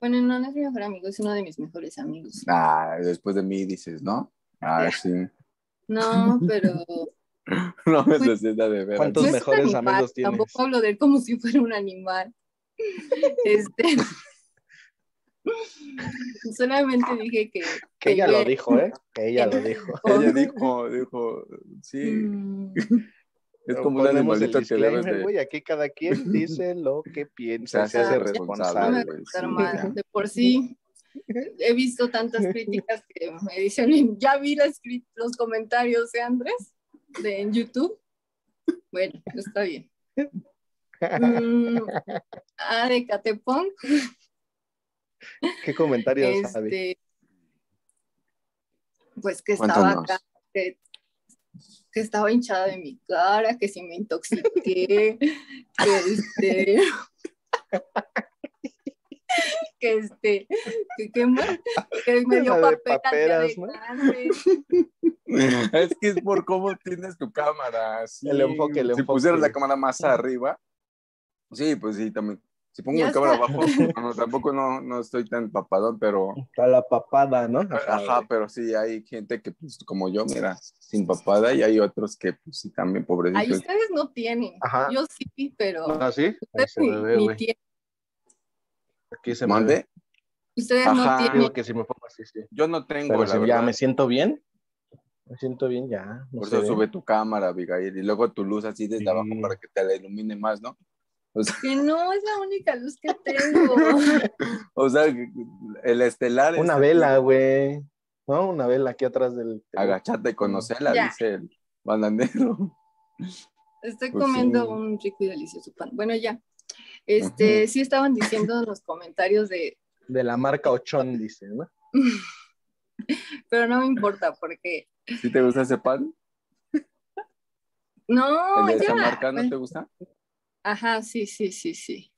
Bueno, no, no es mi mejor amigo, es uno de mis mejores amigos. Ah, después de mí dices, ¿no? Ah, sí. No, pero No me Pues, de veras. ¿cuántos no mejores animal, amigos tienes? Tampoco hablo de él como si fuera un animal. Este. Solamente dije que. Que ella lo dijo, ¿eh? Que ella lo dijo. Ella dijo, dijo, sí, Mm, es como un animalito que debes de... aquí cada quien dice lo que piensa, Se hace responsable. De por sí, he visto tantas críticas que me dicen, ya vi los comentarios de Andrés de, en YouTube. Bueno, está bien. Mm, ah, de Catepón, ¿Qué comentarios, este, pues que estaba Cuéntanos. acá, que, que estaba hinchada de mi cara, que si me intoxiqué, que este, que este, que, que, que me dio de paperas, ¿no? Es que es por cómo tienes tu cámara. sí. El enfoque, el Si enfoque. pusieras la cámara más arriba, sí, pues sí, también. Si pongo Ya la cámara está. abajo, no, tampoco no, no estoy tan papadón, pero... Está la papada, ¿no? Ajá, pero sí, hay gente que, pues, como yo, mira, sin papada, y hay otros que, pues, sí, también, Ay, pobrecitos. ustedes no tienen. Ajá. Yo sí, pero ¿Ah, sí? Ahí ustedes se ni, me ve, ni güey. tienen. Aquí se me ve. ¿Mande? Ustedes Ajá. no Digo tienen. que si me pongo así, sí. Yo no tengo, Pero la si ya me siento bien, me siento bien ya. no Por eso sube tu cámara, Abigail, y luego tu luz así desde Sí. abajo para que te la ilumine más, ¿no? O sea, Que no es la única luz que tengo. o sea, el estelar Una es vela, güey. ¿No? Una vela aquí atrás del. Agachate y conocerla, Ya. dice el bananero. Estoy Pues comiendo sí. un rico y delicioso pan. Bueno, ya. Este, sí estaban diciendo en los comentarios de, De la marca Ochón, dice, ¿no? pero no me importa porque ¿Sí te gusta ese pan? no, ¿El de esa marca no te gusta? Ajá, sí, sí, sí, sí.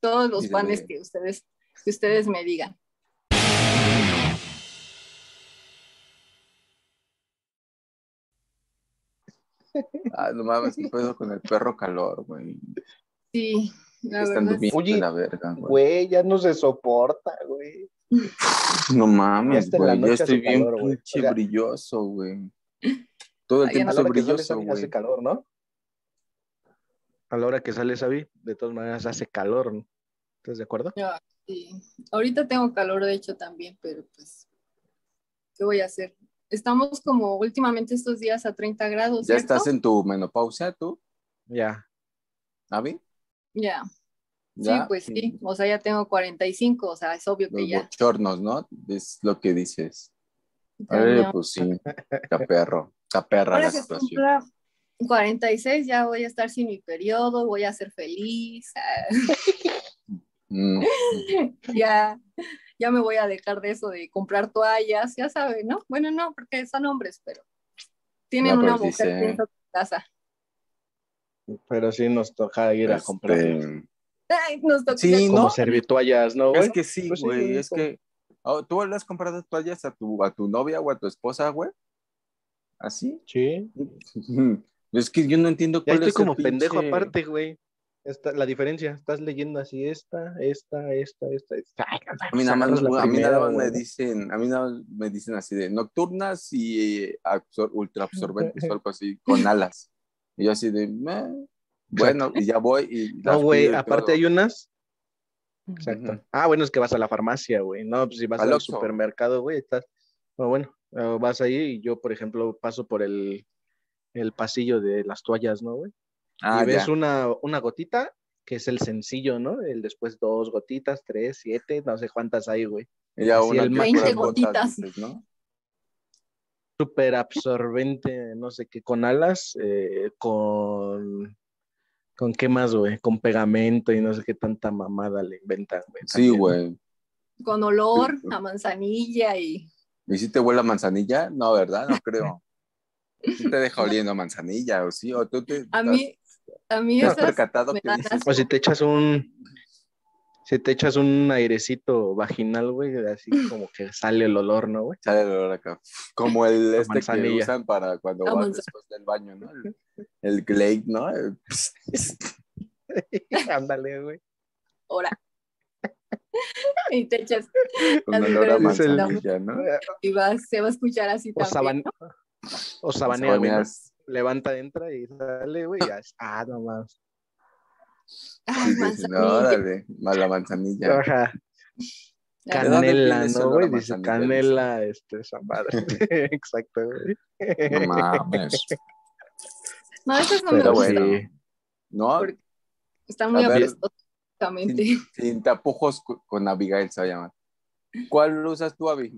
Todos los Dígame. panes que ustedes, que ustedes me digan. Ah, no mames, qué pedo con el perro calor, güey. Sí, la Están verdad. Oye, la verga, güey. Güey, ya no se soporta, güey. No mames, la güey. Yo estoy bien calor, pinche O sea- brilloso, güey. Todo el Ay, tiempo soy brilloso, güey. hace calor, ¿no? A la hora que sale Sabi, de todas maneras hace calor, ¿no? ¿Estás de acuerdo? Ya, sí. Ahorita tengo calor, de hecho, también, pero pues, ¿qué voy a hacer? Estamos como últimamente estos días a 30 grados. ¿Ya ¿cierto? estás en tu menopausia tú, Ya. Avi? Ya, sí, pues sí. O sea, ya tengo 45, o sea, es obvio que Los ya. bochornos, ¿no? Es lo que dices. Ay, no. pues sí, está perro, está perra Ahora la situación. cumpla 46, ya voy a estar sin mi periodo, voy a ser feliz. Ya, ya me voy a dejar de eso de comprar toallas, ya saben, ¿no? Bueno, no, porque son hombres, pero tienen No, una pero mujer dice- dentro de su casa. Pero sí nos toca ir a este, comprar. Ay, nos toca Sí, ir a ¿no? Como servitoallas, ¿no, güey? Es que sí, Pues güey, es como- que oh, tú le has comprado toallas a tu, a tu novia o a tu esposa, güey. ¿Así? Sí. Es que yo no entiendo Ya cuál estoy es el como pendejo pinche- aparte, güey. Esta, la diferencia, estás leyendo así esta, esta, esta, esta. esta. Ay, A mí nada más, a mí nada más me dicen, a mí nada más me dicen así de nocturnas y eh, absor- ultra absorbentes o algo así, con alas. Y yo así de, "Meh". bueno, y ya voy y No, güey, aparte todo. hay unas. Exacto. Ujú. Ah, bueno, es que vas a la farmacia, güey. No, pues si vas Al supermercado, güey, estás. No, bueno, eh, vas ahí y yo, por ejemplo, paso por el, el pasillo de las toallas, ¿no, güey? Ah, y ves ya. una, una gotita, que es el sencillo, ¿no? El después dos gotitas, tres, siete, no sé cuántas hay, güey. Y ya así una el que 20 puras gotitas. ¿no? Súper absorbente, no sé qué, con alas, eh, con. ¿Con qué más, güey? Con pegamento y no sé qué tanta mamada le inventan, güey. Sí, güey. con olor a manzanilla y ¿Y si te huele a manzanilla? No, ¿verdad? No creo. ¿Sí te deja oliendo manzanilla o sí? ¿O tú te, a mí, a mí has percatado que dices? O si te echas un. Si te echas un airecito vaginal, güey, así como que sale el olor, ¿no, güey? Sale el olor acá. Como el este que manzanilla. usan para cuando La vas manzana. después del baño, ¿no? El, el Glade, ¿no? Ándale, güey. Ahora, y te echas Con olor a el- manzanilla, ¿no? y vas, se va a escuchar así O, también. saban- o sabanea. Levanta, entra y sale, güey. es- Ah, no más. Ay, dices, no, manzanilla. órale, más la manzanilla. Ajá. Ya. ¿De dónde Canela, ¿no, güey? Dice canela, este, esa madre. Exacto, güey. No mames. No, no me Pero bueno. Sí. No, Porque- Está muy A ver. apestosamente. sin, sin tapujos con Abigail se va a llamar. ¿Cuál usas tú, Abby?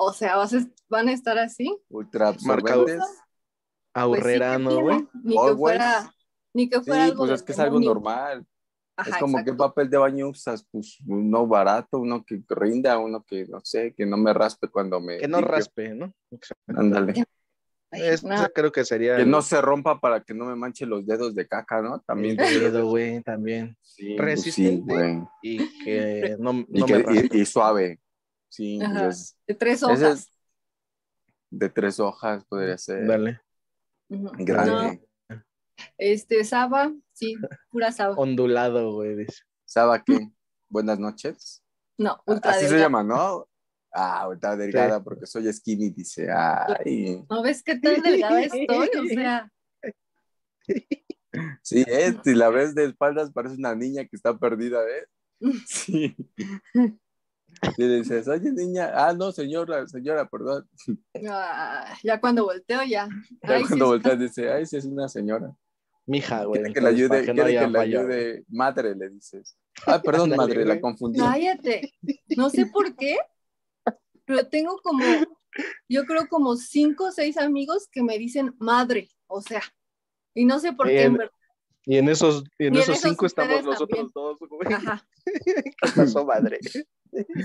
O sea, vas a- van a estar así. Ultra absorbentes. Pues sí, Aurrerano, ¿qué güey. tiene? Ni que fuera, ni que fuera Sí, algo pues es que es algo normal. Ajá, es como exacto. qué papel de baño usas, pues uno barato, uno que rinda, uno que no sé, que no me raspe cuando me. Que no limpio. raspe, ¿no? Ándale. Eso no, creo que sería. Que el- no se rompa para que no me manche los dedos de caca, ¿no? el También. dedo, güey, también. Sí, pues resistente. sí, güey. Y que no, Y, no que- me y- raspe. y suave. Sí, Ajá. es- de tres hojas. es de tres hojas, podría ser. Dale. Grande. No, este, Saba, sí, pura Saba. Ondulado, güey. ¿Sabe qué? Buenas noches. No, ultra Así se llama, ¿no? Ah, está delgada porque soy skinny, dice. Ay. ¿No ves qué tan delgada estoy? O sea, Sí, es, si la ves de espaldas parece una niña que está perdida, ¿eh? Sí. Y le dices, oye niña, ah, no, señora, señora, perdón. ah, ya cuando volteo ya. Ya Ay, cuando sí, volteas dice, ay, sí es una señora. Mija, güey. Quiere que le entonces, ayude, que no que falla, ayude, madre, le dices. Ah, perdón, madre, la confundí. Cállate. No sé por qué, pero tengo como, yo creo como cinco o seis amigos que me dicen madre, o sea, y no sé por qué, en Bien. verdad. Y en esos, y en Y en esos esos cinco estamos nosotros dos, güey. Ajá, ¿Qué pasó, madre?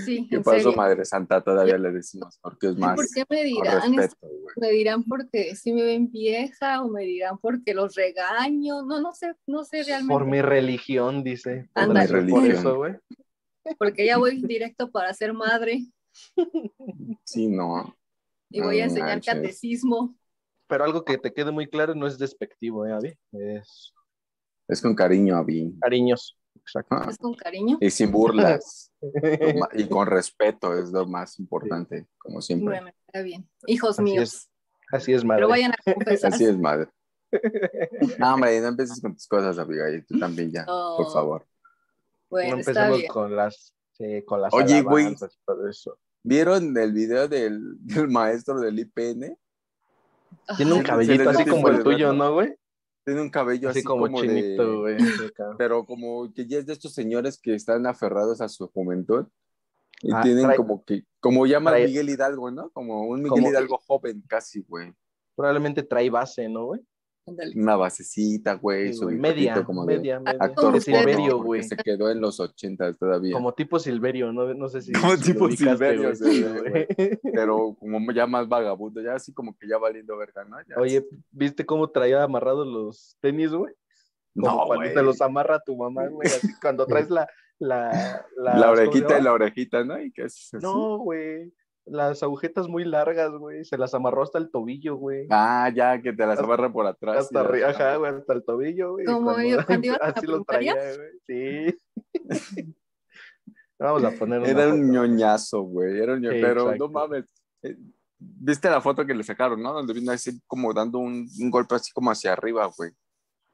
sí, ¿Qué en pasó, serio. madre santa? Todavía le decimos, porque es ¿Y más ¿Por qué me dirán? respeto, me dirán porque si me ven vieja o me dirán porque los regaño, no, no sé, no sé realmente, Por mi religión, dice. Por eso, Por Religión. eso, güey. porque ya voy directo para ser madre Sí, no. y voy a enseñar manches. catecismo. Pero algo que te quede muy claro no es despectivo, ¿eh, Abby? Es Es con cariño, Avi. cariños. Exacto. Ah, Es con cariño. Y sin burlas. Y con respeto es lo más importante, como siempre. Bueno, está bien. Hijos Así míos. es. Así es, madre. Pero vayan a confesar. Así es, madre. No, hombre, no empieces con tus cosas, Abigail. Tú también ya, por favor. Bueno, no está empecemos bien. con las, sí, con las Oye, güey. y. ¿Vieron el video del, del maestro del IPN? Tiene un cabellito así como el tuyo. ¿no, güey? Tiene un cabello Así, así, como, como, chinito, de... güey. Pero como que ya es de estos señores que están aferrados a su juventud. Y Ah, tienen trae- como que, como llama trae- Miguel Hidalgo, ¿no? Como un Miguel Como- Hidalgo joven casi, güey. Probablemente trae base, ¿no, güey? Una basecita, güey. Sí, su media, como de media, media. actor güey. se quedó en los ochentas todavía. Como tipo Silverio, no, no sé si. Como si tipo Silverio, güey. se Sí. Pero como ya más vagabundo, ya así como que ya valiendo verga, ¿no? Ya Oye, ¿viste cómo traía amarrados los tenis, güey? Como no, cuando te los amarra tu mamá, güey. Así cuando traes la. La, La orejita ¿cómo y la orejita, ¿no? ¿Y qué es? No, güey. Las agujetas muy largas, güey. Se las amarró hasta el tobillo, güey. Ah, ya, que te las Hasta- amarra por atrás. Hasta arriba, ajá, güey, hasta el tobillo, güey. Como yo cuando iba a la así peluquería. traía, güey. Sí. Vamos a poner una Era un foto. ñoñazo, güey. Era un ño- Sí, Pero exacto. no mames. Eh, ¿Viste la foto que le sacaron, no? Donde vino así como dando un, un golpe así como hacia arriba, güey.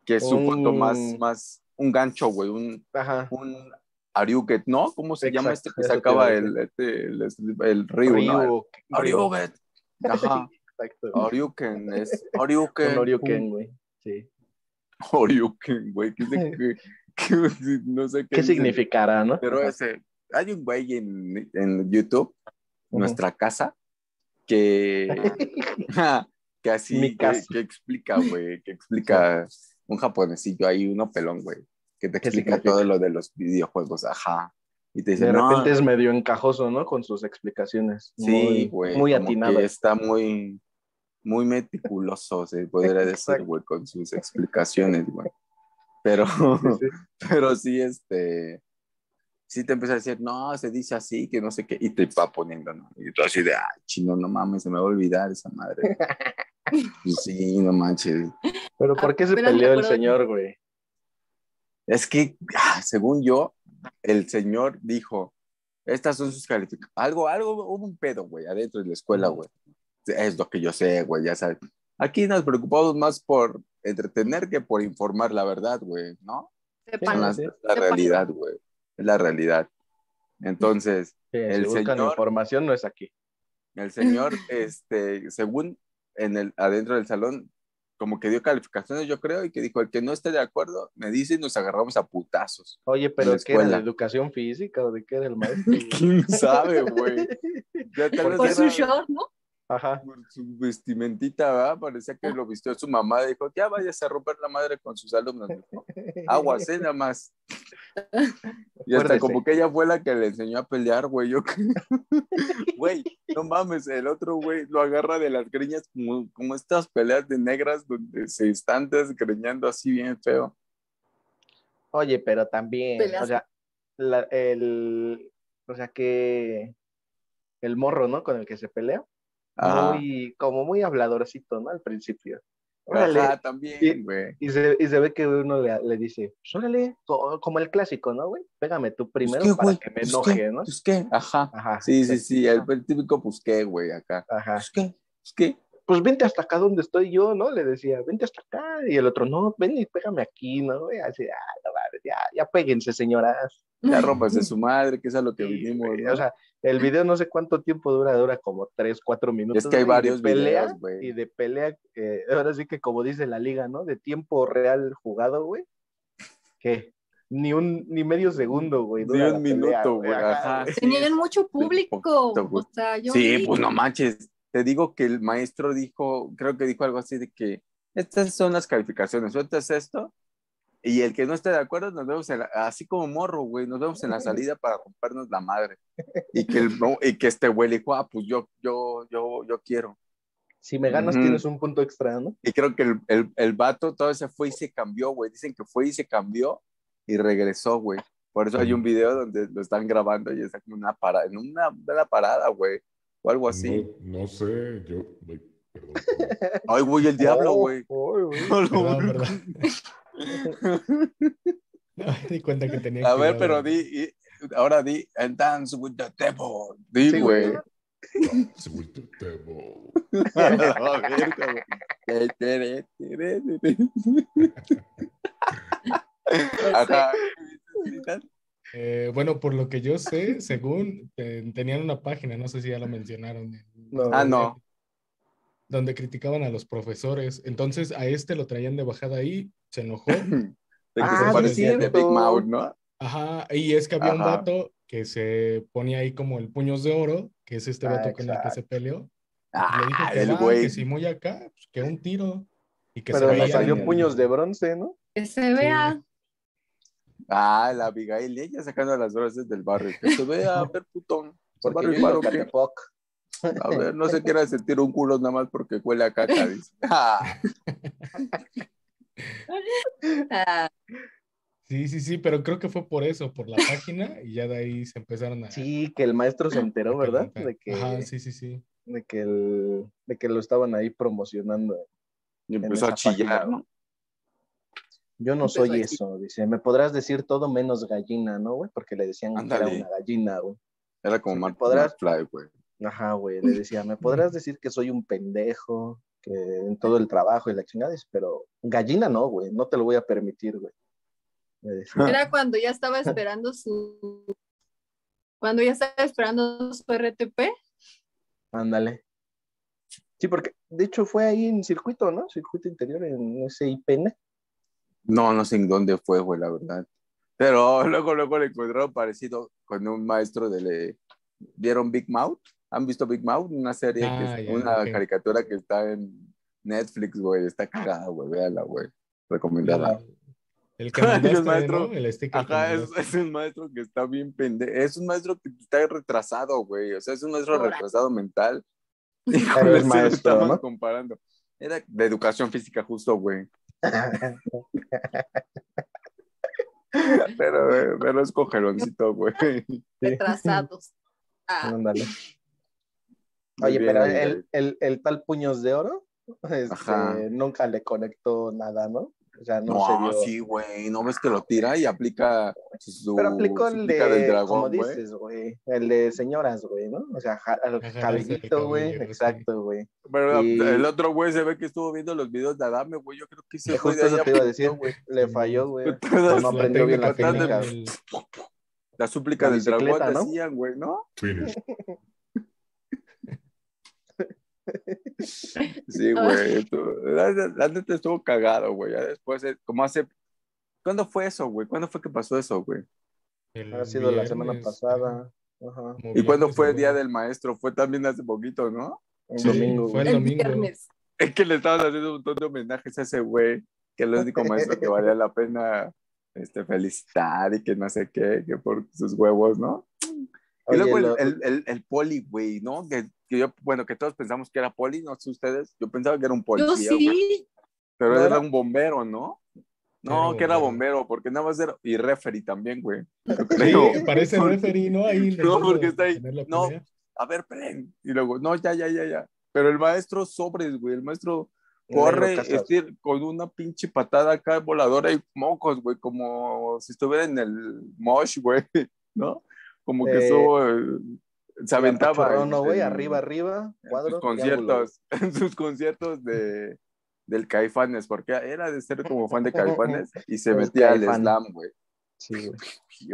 Que es su Un- foto más, más, un gancho, güey. Un, Ajá. un Ariuget, ¿no? ¿Cómo se llama este Exacto, que sacaba a el, este, el, el Ryu, ¿no? Ryu. Ariuget. Ajá. Exacto. Oriuken, es Un Oriuken. Güey. Sí. Oriuken, güey. ¿Qué, qué- qué- no sé qué, ¿Qué significará, no? Pero ese, hay un güey en, en YouTube, Ujú. nuestra casa, que, que así, que, que explica, güey, que explica un japonesillo ahí, uno pelón, güey, que te ¿Qué explica significa? todo lo de los videojuegos, ajá. Y te dice, De no, repente es medio encajoso, ¿no? Con sus explicaciones. sí, Muy- güey, Muy como atinado. que está muy, muy meticuloso, se podría decir, güey, con sus explicaciones, güey. Pero, Sí, sí. pero sí, este, sí te empieza a decir, no, se dice así, que no sé qué, y te va poniendo, ¿no? Y tú así de, ay, chino, no mames, se me va a olvidar esa madre. Sí, no manches. Pero ¿por qué se me peleó el señor, güey? Es que, ah, según yo, el señor dijo, estas son sus calificaciones. Algo, algo, hubo un pedo, güey, adentro de la escuela, güey. Es lo que yo sé, güey, ya sabes. Aquí nos preocupamos más por entretener que por informar la verdad, güey, ¿no? Sepan. la, realidad, güey. Es la realidad. Entonces, Sí, El si señor- información, no es aquí. el señor, este, según en el, adentro del salón, como que dio calificaciones, yo creo, y que dijo, el que no esté de acuerdo, me dice y nos agarramos a putazos. Oye, pero la ¿qué era de escuela. educación física o de qué era el maestro? ¿Quién sabe, güey? Por su era short, ¿no? Ajá. por su vestimentita, ¿verdad? Parecía que lo vistió su mamá, dijo, ya vayas a romper la madre con sus alumnos. mijo. Aguas, ¿eh? Nada más. Y hasta Acuérdese. como que ella fue la que le enseñó a pelear, güey. Yo creo. Güey, no mames, el otro güey lo agarra de las greñas como, como estas peleas de negras donde se están desgreñando así bien feo. Oye, pero también, Peleas. o sea, la- el, o sea que el morro, ¿no? Con el que se pelea, Ajá. muy, como muy habladorcito, ¿no? Al principio. Órale. Ajá, Y- también, güey. Y se, y se ve que uno le, le dice, pues, órale, co- como el clásico, ¿no, güey? Pégame tú primero Pues, ¿qué, para güey? que me Pues, enoje, ¿qué? ¿no? Pues qué, ajá. Ajá. Sí, sí, sí, el, el típico pues qué, güey, acá. Ajá. Pues qué, pues qué. Pues vente hasta acá donde estoy yo, ¿no? Le decía, vente hasta acá. Y el otro, no, ven y pégame aquí, ¿no? Y así, ah, no mames, ya, ya péguense, señoras. Ya rompas de su madre, que es a lo que Sí, vinimos, güey, ¿no? O sea, el video no sé cuánto tiempo dura, dura como tres, cuatro minutos. Es que hay y de varios pelea, videos, güey. Y de pelea, eh, ahora sí que como dice la liga, ¿no? De tiempo real jugado, güey. Que ni un, ni medio segundo, güey. Ni un minuto, güey, ajá. Tenían mucho público. poquito. O sea, yo Sí, vi- pues no manches. Te digo que el maestro dijo, creo que dijo algo así de que estas son las calificaciones, sueltas esto y el que no esté de acuerdo nos vemos en la- así como morro, güey, nos vemos en la salida para rompernos la madre. Y que, el, y que este güey le dijo, ah, pues yo, yo, yo, yo quiero. Si me ganas, Ujú. tienes un punto extra, ¿no? Y creo que el, el, el vato todo se fue y se cambió, güey. Dicen que fue y se cambió y regresó, güey. Por eso hay un video donde lo están grabando y está como una parada, en una, una parada, güey. O algo así. No, no sé, yo. ay, Perdón. Ay, güey, el diablo, Oh, güey. oh, güey. No, no, di cuenta que tenía A que ver, pero di, y- ahora di, and dance with the devil. Di, Sí, güey. güey. Se vuelve tebo. A tere. Ajá. Eh, bueno, por lo que yo sé, según eh, tenían una página, no sé si ya lo mencionaron. en- No. Ah, no. Donde criticaban a los profesores. Entonces a este lo traían de bajada ahí, se enojó. De que Ah, se sí, parecía de. Big Mouth, ¿no? Ajá, y es que había un vato que se ponía ahí como el puños de oro, que es este Ah, vato con el que se peleó. Ah, le dijo que, el güey. que si muy acá, pues, que un tiro. Y que Pero se le salió el- puños de bronce, ¿no? que se vea. Ah, la Abigail, y ella sacando las drogas del barrio. Que se vea, a ver, putón. A Porque yo rifar, iba ¿o a qué? Catepoc. A ver, no se quiera sentir un culo nada más porque huele a caca, dice. Ah, Ah, Sí, sí, sí, pero creo que fue por eso, por la página, y ya de ahí se empezaron a... Sí, que el maestro se enteró, ¿verdad? De que, Ajá, sí, sí, sí. de que, el, de que lo estaban ahí promocionando. y empezó a chillar, página, ¿no? Yo no Empezó soy eso, dice. Me podrás decir todo menos gallina, ¿no, güey? Porque le decían que Ándale. era una gallina, güey. Era como Mark podrás- McFly, güey. Ajá, güey. Le decía, me podrás decir que soy un pendejo, que en todo el trabajo y la chingada, pero gallina no, güey. No te lo voy a permitir, güey. Era cuando ya estaba esperando su. Cuando ya estaba esperando su RTP. Ándale. Sí, porque de hecho fue ahí en circuito, ¿no? Circuito interior en ese IPN. No, no sé en dónde fue, güey, la verdad. Pero luego, luego le encontraron parecido con un maestro de... Le... ¿Vieron Big Mouth? ¿Han visto Big Mouth? Una serie, que Ah, es- una caricatura que está en Netflix, güey. Está cagada, güey. Véala, güey. Recomendada. El, el que El maestro- ¿no? El sticker Ajá, es, un maestro que está bien pendejo. Es un maestro que está retrasado, güey. O sea, es un maestro retrasado mental. Y con maestro, estamos ¿no? comparando. Era de educación física justo, güey. Pero, pero es cogeloncito, güey. retrasados. Ah, Ándale. Oye, bien, pero el, el, el tal puños de oro este, nunca le conectó nada, ¿no? O sea, no, No, se vio. sí, güey. No ves que lo tira y aplica su. Pero aplicó el súplica del de, dragón, como güey. dices, güey, el de señoras, güey, ¿no? O sea, ja- Agarrarse cabellito, güey, exacto, güey. Pero Y- el otro güey se ve que estuvo viendo los videos de Adame, güey. Yo creo que güey justo de eso te iba a decir, güey. le falló, güey. No la aprendió bien la técnica, de- La súplica La del dragón ¿no? decían, güey, ¿no? Finish. Sí, güey. La, neta estuvo cagado, güey. Ya después, como hace. ¿Cuándo fue eso, güey? ¿Cuándo fue que pasó eso, güey? El Ha sido la semana viernes, pasada. Ajá. ¿Y cuándo viernes, fue el día del maestro? Fue también hace poquito, ¿no? Un Sí, domingo, fue güey. el El domingo. viernes. Es que le estaban haciendo un montón de homenajes a ese güey, que es el único maestro que valía la pena este, felicitar y que no sé qué, que por sus huevos, ¿no? Y Oye, luego el, lo- el, el, el poli, güey, ¿no? Que, que yo, bueno, que todos pensamos que era poli, no sé ustedes, yo pensaba que era un Yo policía, güey, sí. pero ¿No era era? un bombero, ¿no? No, Era que era bombero. porque nada más era, y referee también, güey. yo Sí, parece Porque- referee, ¿no? Ahí No, porque está ahí. No, pelea. a ver, pren. Y luego, no, ya, ya, ya, ya. Pero el maestro sobres, güey, el maestro corre estir- con una pinche patada acá voladora y mocos, güey, como si estuviera en el mosh, güey, ¿no? Como que Eh, eso se aventaba. En- ¿no, güey? en- Arriba, arriba, en cuadro. sus conciertos, en sus conciertos de del Caifanes, porque era de ser como fan de Caifanes y se Los metía al slam, güey, Sí, güey.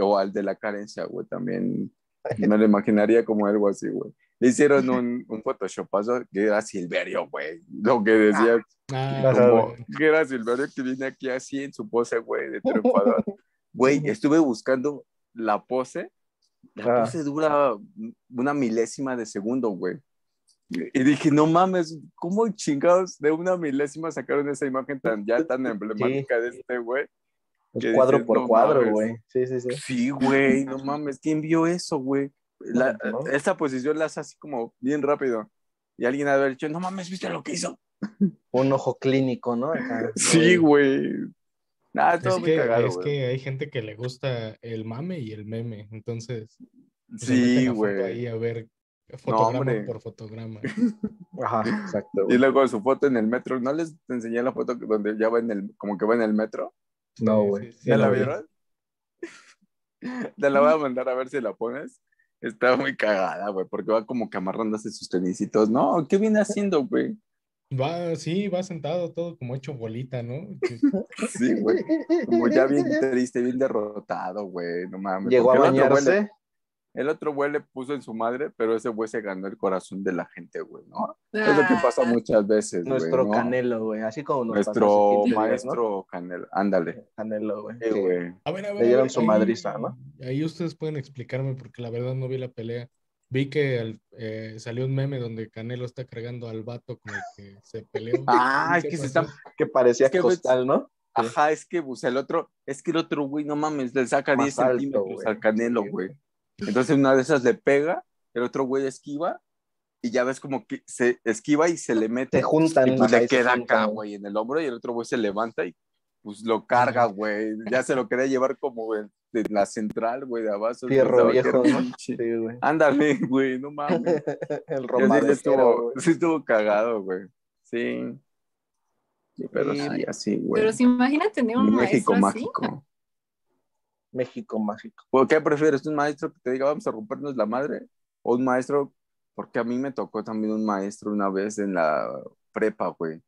o al de la carencia, güey, también me lo imaginaría como algo así, güey. Le hicieron un, un photoshopazo que era Silverio, güey, lo que decía Ah, Ajá, como güey. que era Silverio que viene aquí así en su pose, güey, de triunfador. Güey, estuve buscando la pose. La Ah. pose dura una milésima de segundo, güey. Y dije, no mames, ¿cómo chingados de una milésima sacaron esa imagen tan ya tan emblemática de este güey? Es Que cuadro dices, por no cuadro, güey. Sí, sí, sí. Sí, güey, no mames, ¿quién vio eso, güey? La- No, no. Esta posición la hace así como bien rápido. Y alguien ha dicho, no mames, ¿viste lo que hizo? Un ojo clínico, ¿no? Acá. Sí, güey. Nada, todo Es muy que, cagado, es que hay gente que le gusta el mame y el meme, entonces pues, Sí, güey. ahí a ver fotograma por fotograma. Ajá, exacto. Y luego su foto en el metro. ¿No les enseñé la foto donde ya va en el, como que va en el metro? No, güey. sí, sí, ¿Ya la vi. vieron? Te la voy a mandar a ver si la pones. Está muy cagada, güey, porque va como que amarrándose sus tenisitos. No, ¿qué viene haciendo, güey? Va, sí, va sentado todo como hecho bolita, ¿no? Que- Sí, güey. Como ya bien triste, bien derrotado, güey. No mames. Llegó a Porque el otro güey le- bañarse. El otro güey le puso en su madre, pero ese güey se ganó el corazón de la gente, güey, ¿no? Es lo que pasa Ah, muchas veces, güey. Nuestro ¿no? Canelo, güey. Así como nos pasó Nuestro 15 días, ¿no? maestro Canelo. Ándale. Canelo, güey. Sí, güey. A ver, a ver, Le dieron su madriza, ¿no? Ahí ustedes pueden explicarme porque la verdad no vi la pelea. Vi que al- eh, salió un meme donde Canelo está cargando al vato con el que se peleó. Ah, ¿Qué es que se están Que parecía Es que, costal, ¿no? Ajá, es que pues, el otro, es que el otro güey, no mames, le saca Más 10 alto, centímetros güey. al canelo, güey. Entonces una de esas le pega, el otro güey esquiva y ya ves como que se esquiva y se le mete Se juntan. y pues le queda acá, güey, en el hombro y el otro güey se levanta y pues lo carga, güey. Ya se lo quería llevar como en, de la central, güey, de abajo. Fierro viejo, Sí, güey. Ándale, güey, no mames. El Y Román así estuvo, sí estuvo cagado, güey. Sí. Sí, pero Sí, sí, así, güey. Pero se imagina tener un México maestro así. mágico. México mágico. ¿Por qué prefieres un maestro que te diga vamos a rompernos la madre? O un maestro, porque a mí me tocó también un maestro una vez en la prepa, güey,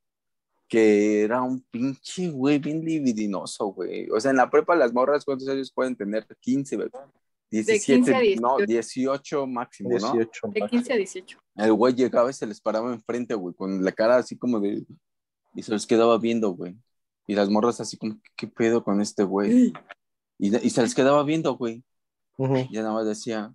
que era un pinche, güey, bien libidinoso, güey. O sea, en la prepa las morras, ¿cuántos años pueden tener? 15, güey. 17, 15 a 18. no, 18 máximo, ¿no? 18. De 15 a 18. El güey llegaba y se les paraba enfrente, güey, con la cara así como de... Y se los quedaba viendo, güey. Y las morras así como, ¿qué pedo con este güey? Y, y se les quedaba viendo, güey. Ujú. Y ya nada más decía,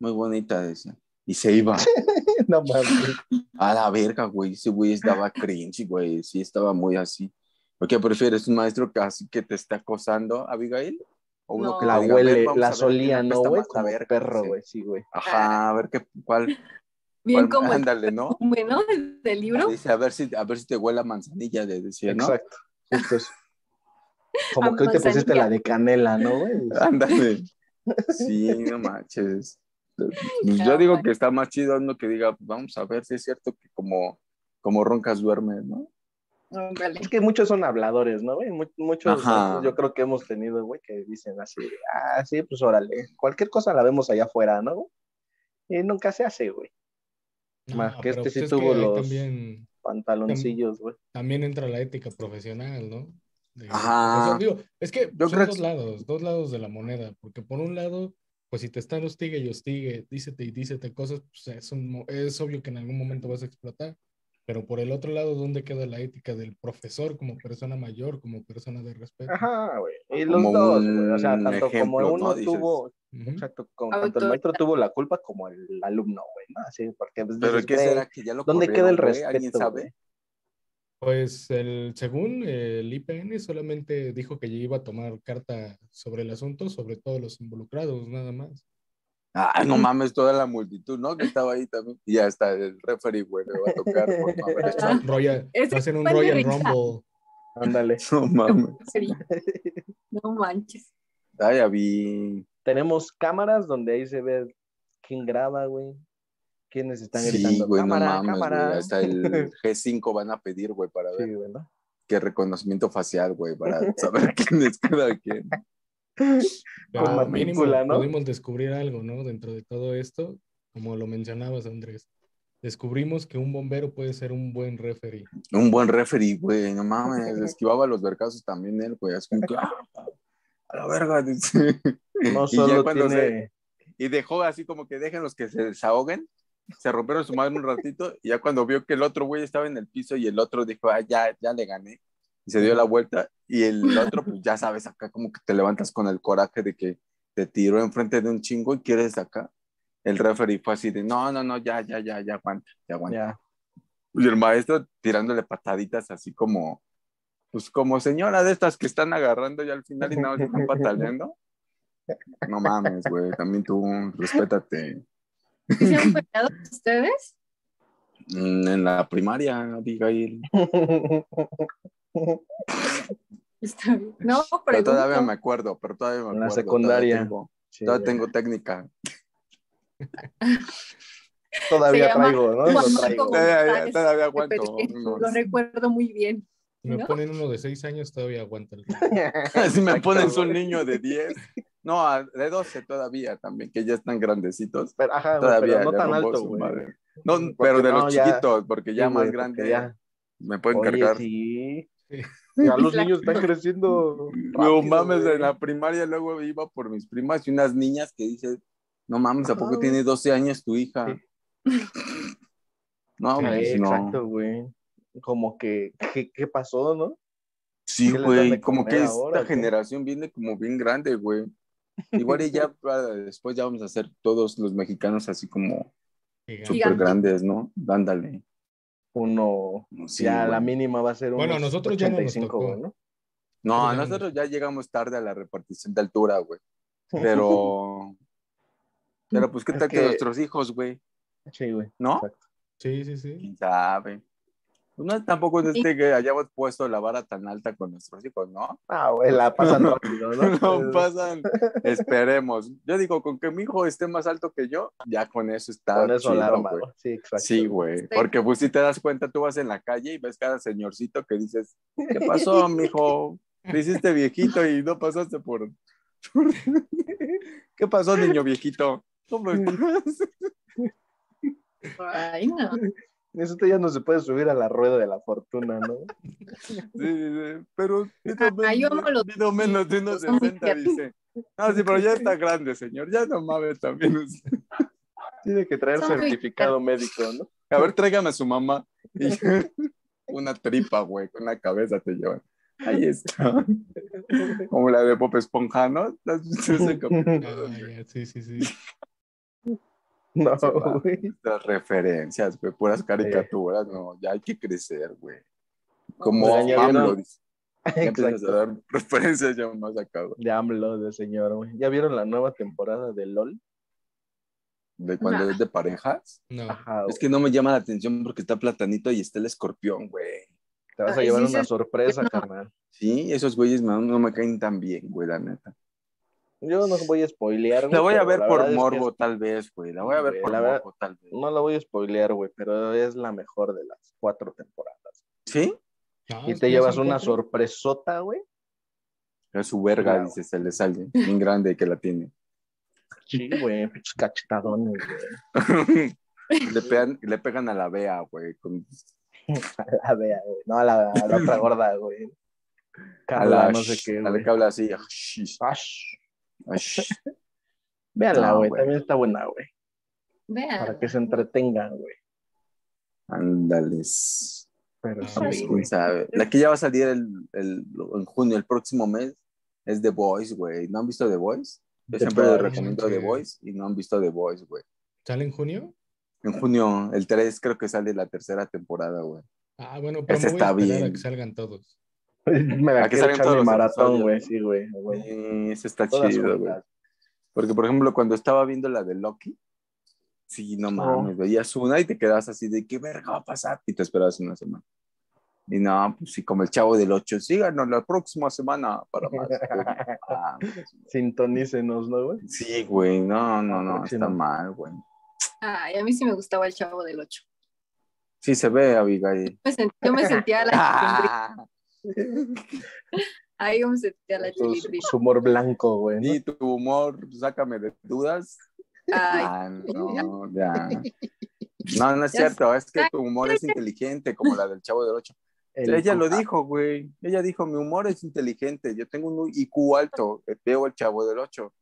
muy bonita, decía. Y se iba. No mames. A la verga, güey. Ese güey estaba cringe, güey. Sí, estaba muy así. ¿Por qué prefieres un maestro que así que te está acosando, Abigail? O uno No. que La te diga, "Ven, huele, a la ver solía, ¿no, güey? Como verga", perro, güey, sí, güey. Ajá, a ver qué, cuál, Bien cuál- como el ándale, ¿no? bueno del libro. Dice, a ver si, a ver si te huele a manzanilla, de decía, ¿no? Exacto. Justo eso. Como A que hoy te pusiste la de canela, ¿no, güey? Ándale. Sí, no manches. Pues yo digo que está más chido uno que diga, vamos a ver si es cierto que como, como roncas duermes, ¿no? Es que muchos son habladores, ¿no, güey? Mu- Muchos, Ajá. yo creo que hemos tenido, güey, que dicen así, ah, sí, pues órale, cualquier cosa la vemos allá afuera, ¿no? Y nunca se hace, güey. Más que este sí pues es tuvo los- También, Pantaloncillos, güey. también entra la ética profesional, ¿no? De- Ajá. o sea, digo, es que Yo son creo dos que- lados, dos lados de la moneda, porque por un lado, pues si te están hostigue y hostigue, dícete y dícete cosas, pues es, un es obvio que en algún momento vas a explotar. Pero por el otro lado, ¿dónde queda la ética del profesor como persona mayor, como persona de respeto? Ajá, güey. Y los Como dos, güey. O sea, tanto como ejemplo, uno ¿no? Tuvo, exacto, como tanto el maestro tuvo la culpa como el alumno, güey, ¿no? Así, porque pues, Pero dices, ¿qué será que ya lo ¿dónde queda el güey? ¿Alguien respeto, sabe? Pues el, según el IPN solamente dijo que ya iba a tomar carta sobre el asunto, sobre todos los involucrados, nada más. Ah, no mames, toda la multitud, ¿no? Que estaba ahí también. Y ya está, el referee, güey, le va a tocar por no haber hecho. Royal, va a ser un Royal. Rumble. Ándale. No mames. No manches. Ah, ya vi. Tenemos cámaras donde ahí se ve quién graba, güey. Quiénes están Sí, gritando. güey, no cámara, güey. Hasta el G5 van a pedir, güey, para ver Sí, qué reconocimiento facial, güey, para saber quién es cada quien. Pero Con mínimo matrícula, ¿no? pudimos descubrir algo, ¿no? Dentro de todo esto, como lo mencionabas, Andrés. Descubrimos que un bombero puede ser un buen referee. Un buen referee, güey, no mames. Esquivaba los vergazos también él, güey. Es como que, ah, a la verga, dice. No Y ya solo cuando tiene... y dejó así como que dejen los que se desahoguen. Se rompieron su madre un ratito y ya cuando vio que el otro güey estaba en el piso y el otro dijo, ah, ya, ya le gané. Y se dio la vuelta y el otro, pues ya sabes, acá como que te levantas con el coraje de que te tiró enfrente de un chingo y quieres acá. El referee fue así de, no, no, no, ya, ya, ya, ya aguanta, ya aguanta. Ya. Y el maestro tirándole pataditas así como, pues como señora de estas que están agarrando ya al final y nada más están pataleando. No mames, güey, también tú, respétate. ¿Y se han peleado ustedes? Mm, En la primaria, Abigail. Está bien. No, Pero todavía me acuerdo, pero todavía me En acuerdo. la secundaria. Todavía tengo, Sí, todavía güey. tengo técnica. Todavía traigo, ¿no? Lo traigo. Todavía, aguanto. Lo recuerdo muy bien. Si me ¿No? ponen uno de seis años, todavía aguanta el Si me pones un niño de 10, no, de 12 todavía también, que ya están grandecitos. Pero, ajá, güey, Todavía pero no tan alto, su güey. madre. No, Porque pero de no, los ya- chiquitos, porque ya Sí, más güey, grande ya- me pueden Oye, cargar. sí. Sí. Ya los niños están creciendo. No rápido, mames, güey. en la primaria luego iba por mis primas y unas niñas que dicen, no mames, ¿a poco Ajá, tiene 12 años tu hija? No, Sí, pues no. Exacto, güey. Como que, ¿qué, qué pasó, no? Sí, ¿Qué les dan güey, como que ahora, esta qué? generación viene como bien grande, güey. Igual y ya para después ya vamos a ser todos los mexicanos así como súper grandes, ¿no? Ándale. Uno, Sí, ya la mínima va a ser Bueno, a unos nosotros ya no nos 85, tocó. güey, ¿no? No, ya nosotros ya llegamos tarde a la repartición de altura, güey. Pero, pero pues, ¿qué Es tal que, que- nuestros hijos, güey? Sí, güey. ¿No? Exacto. Sí, sí, sí. ¿Quién sabe? Pues no, tampoco es este que hayamos puesto la vara tan alta con nuestros hijos, ¿no? Ah, güey, la pasan rápido, ¿no? No pasan, esperemos. Yo digo, con que mi hijo esté más alto que yo, ya con eso está Con eso chido, güey. Sí, exacto. Sí, güey, porque pues si te das cuenta, tú vas en la calle y ves cada señorcito que dices, ¿qué pasó, mijo? Te hiciste viejito y no pasaste por... ¿Qué pasó, niño viejito? ¿Cómo estás? Ay, no. Eso ya no se puede subir a la rueda de la fortuna, ¿no? Sí, sí, pero Ah, yo menos, de unos son muy 60, tiernos. dice. No, sí, pero ya está grande, señor. Ya no mames también. usted. Tiene que traer Son muy certificado médico, ¿no? A ver, tráigame a su mamá. Y una tripa, güey, con la cabeza te llevan. Ahí está. Como la de Bob Esponja, ¿no? Ah, sí, sí, sí. No, güey. Las referencias, güey, puras caricaturas, no, ya hay que crecer, güey. Como Ya añadieron- AMLO, dice. Ya empiezas a Exacto. dar referencias ya más acá, güey. De AMLO, de señor, güey. ¿Ya vieron la nueva temporada de LOL? De cuando Nah. es de parejas. No. Ajá, Es que no me llama la atención porque está Platanito y está el escorpión, güey. Te vas a Ay, llevar sí, una sí, sorpresa, bueno. carnal. Sí, esos güeyes no, no me caen tan bien, güey, la neta. Yo no voy a spoilear, güey, La voy a ver por verdad es que morbo, tal vez, güey. La voy a ver Güey, por la verdad- morbo, tal vez. No la voy a spoilear, güey, pero es la mejor de las cuatro temporadas. ¿Sí? Y te llevas una sorpresota, güey. Es su verga, Claro. dice, se le sale. Bien grande que la tiene. Sí, güey, pinches cachetadones, güey. le, pegan, le pegan a la vea, güey. con- A la vea, güey. No, a la, a la otra gorda, güey. A la, no sé qué, a la güey. que habla así. "Shish, Ash. Ash". Véanla, No, güey. También está buena, güey. Vean. Para que se entretengan, güey. Ándales. Pero sí, quién sabe. La que ya va a salir el, el- en junio, el próximo mes, es The Voice, güey. ¿No han visto The Voice? Yo The siempre les recomiendo The. Voice y no han visto The Voice, güey. ¿Sale en junio? En junio, el 3, creo que sale la tercera temporada, güey. Ah, bueno, pero Ese me voy a está esperar a bien. que salgan todos. Me la A que quiero echar todos mi los maratón, güey. Sí, güey. Sí, eso está Todas chido, güey. Porque, por ejemplo, cuando estaba viendo la de Loki, sí, no mames, veías una y te quedabas así de qué verga va a pasar y te esperabas una semana. Y no, pues sí, como el chavo del 8, síganos la próxima semana para más. Ah, Sintonícenos, ¿no, güey? sí, güey, no, no, no, está mal, güey. Ay, a mí sí me gustaba el chavo del 8. Sí se ve, Abigail. Yo me sentía la Ahí me sentía la Su, humor blanco, güey. ¿no? y tu humor, sácame de dudas. Ay, Ah, no, ya. No, no es Ya cierto, es que tu humor es inteligente, como la del chavo del 8. El Ella lo dijo, güey. Ella dijo, mi humor es inteligente. Yo tengo un IQ alto. Veo el chavo del 8.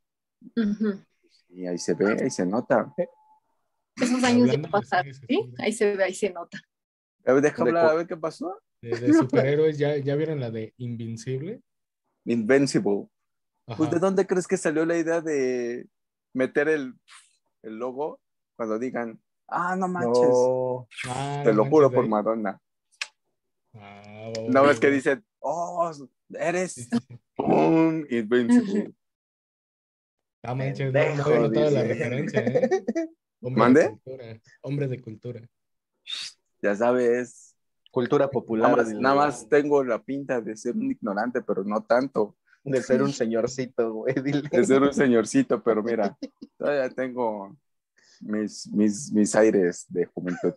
ujú. Y ahí se ve, ahí se nota. Esos años de pasaron, series, ¿sí? Ahí se ve, ahí se nota. A ver, deja De hablar a ver qué pasó. De, de superhéroes, ¿ya, ¿ya vieron la de Invincible? Invincible. Ajá. Pues, ¿de dónde crees que salió la idea de meter el, el logo cuando digan, ah, no manches? No. Ah, Te no lo juro por Madonna. Ah, No ves que dicen, oh, eres un Invincible. Ah, manches, no, no notado la referencia, ¿eh? Hombre ¿Mande? de cultura. Hombre de cultura. ya sabes. Cultura popular. Nada más, nada tengo la pinta de ser un ignorante, pero no tanto. De ser un señorcito, güey. Dile. de ser un señorcito, pero mira, todavía tengo mis, mis, mis aires de juventud.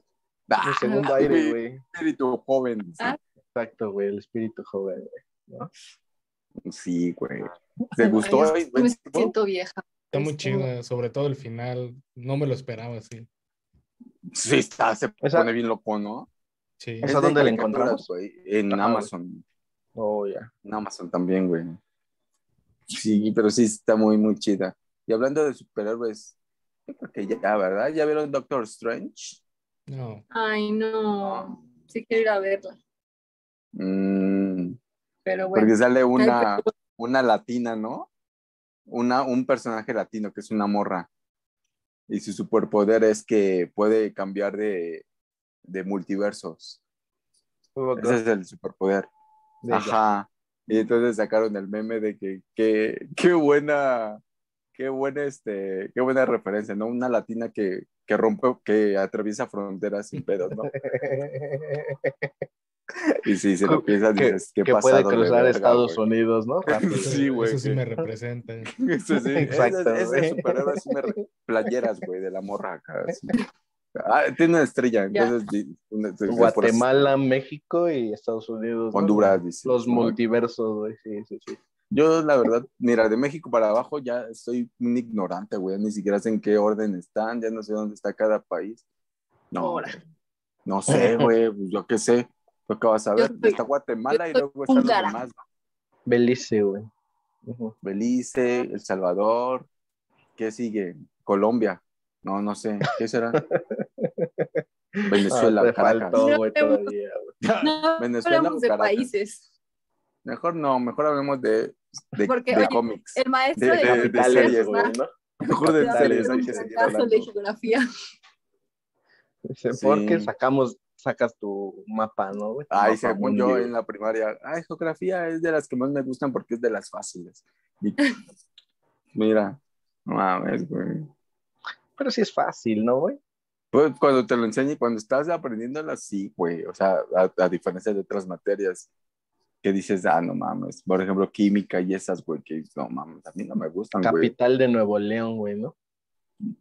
El Ah, segundo aire, güey. espíritu joven. Ah. Exacto, güey. El espíritu joven, güey. Sí, güey. ¿Te gustó? Ay, me siento vieja. Está muy chida, sobre todo el final. No me lo esperaba así. Sí, está, se Esa- pone bien loco, ¿no? Sí. ¿Esa Es de dónde la encontramos? En Ajá, Amazon. Oh, ya. En Amazon también, güey. Sí, pero sí está muy, muy chida. Y hablando de superhéroes, yo creo que ya, ¿verdad? ¿Ya vieron Doctor Strange? No. Ay, no. Sí quiero ir a verla. Mm, Pero bueno. Porque sale una, una latina, ¿no? Una, un personaje latino que es una morra. Y su superpoder es que puede cambiar de, de multiversos. Ese es el superpoder. De ella. Ajá. Y entonces sacaron el meme de que que- qué buena, qué buena, este, qué buena referencia, ¿no? Una latina que, que rompe, que atraviesa fronteras sin pedos, ¿no? Y si se lo piensas, dices, qué que pasado puede de cruzar verga, Estados. Unidos, ¿no? Sí, güey, Eso sí que- me representa. Eso sí, Exacto, ese, ese superhéroe sí me re- playeras, güey, de la morra acá. Ah, tiene una estrella, entonces una- Guatemala, México y Estados Unidos. ¿no? Honduras, dice. Los multiversos, güey. Sí, sí, sí. Yo, la verdad, mira, de México para abajo ya estoy un ignorante, güey. Ni siquiera sé en qué orden están, ya no sé dónde está cada país. No, Ahora. no sé, güey, pues yo qué sé. Lo que vas a ver, está Guatemala y luego están los demás. Belice, güey. Belice, El Salvador, ¿qué sigue? Colombia, no, no sé, ¿qué será? Venezuela, Ah, faltó, güey, No, todavía, güey. No Venezuela hablamos de países. Mejor no, mejor hablemos de, de, Porque, de oye, cómics. El maestro De- de, de- series. ¿no? Mejor de series, hay que seguir de geografía. Dice, Sí. Porque sacamos, sacas tu mapa, ¿no, güey? Tu Ay, mapa según yo en la primaria, ay, geografía es de las que más me gustan porque es de las fáciles. Y- mira, no mames, güey. Pero sí es fácil, ¿no, güey? Pues cuando te lo enseño y cuando estás aprendiéndola, sí, güey. O sea, a, a diferencia de otras materias que dices, ah, no mames. Por ejemplo, química y esas, güey, que no mames, a mí no me gustan, güey. Capital de Nuevo León, güey, ¿no?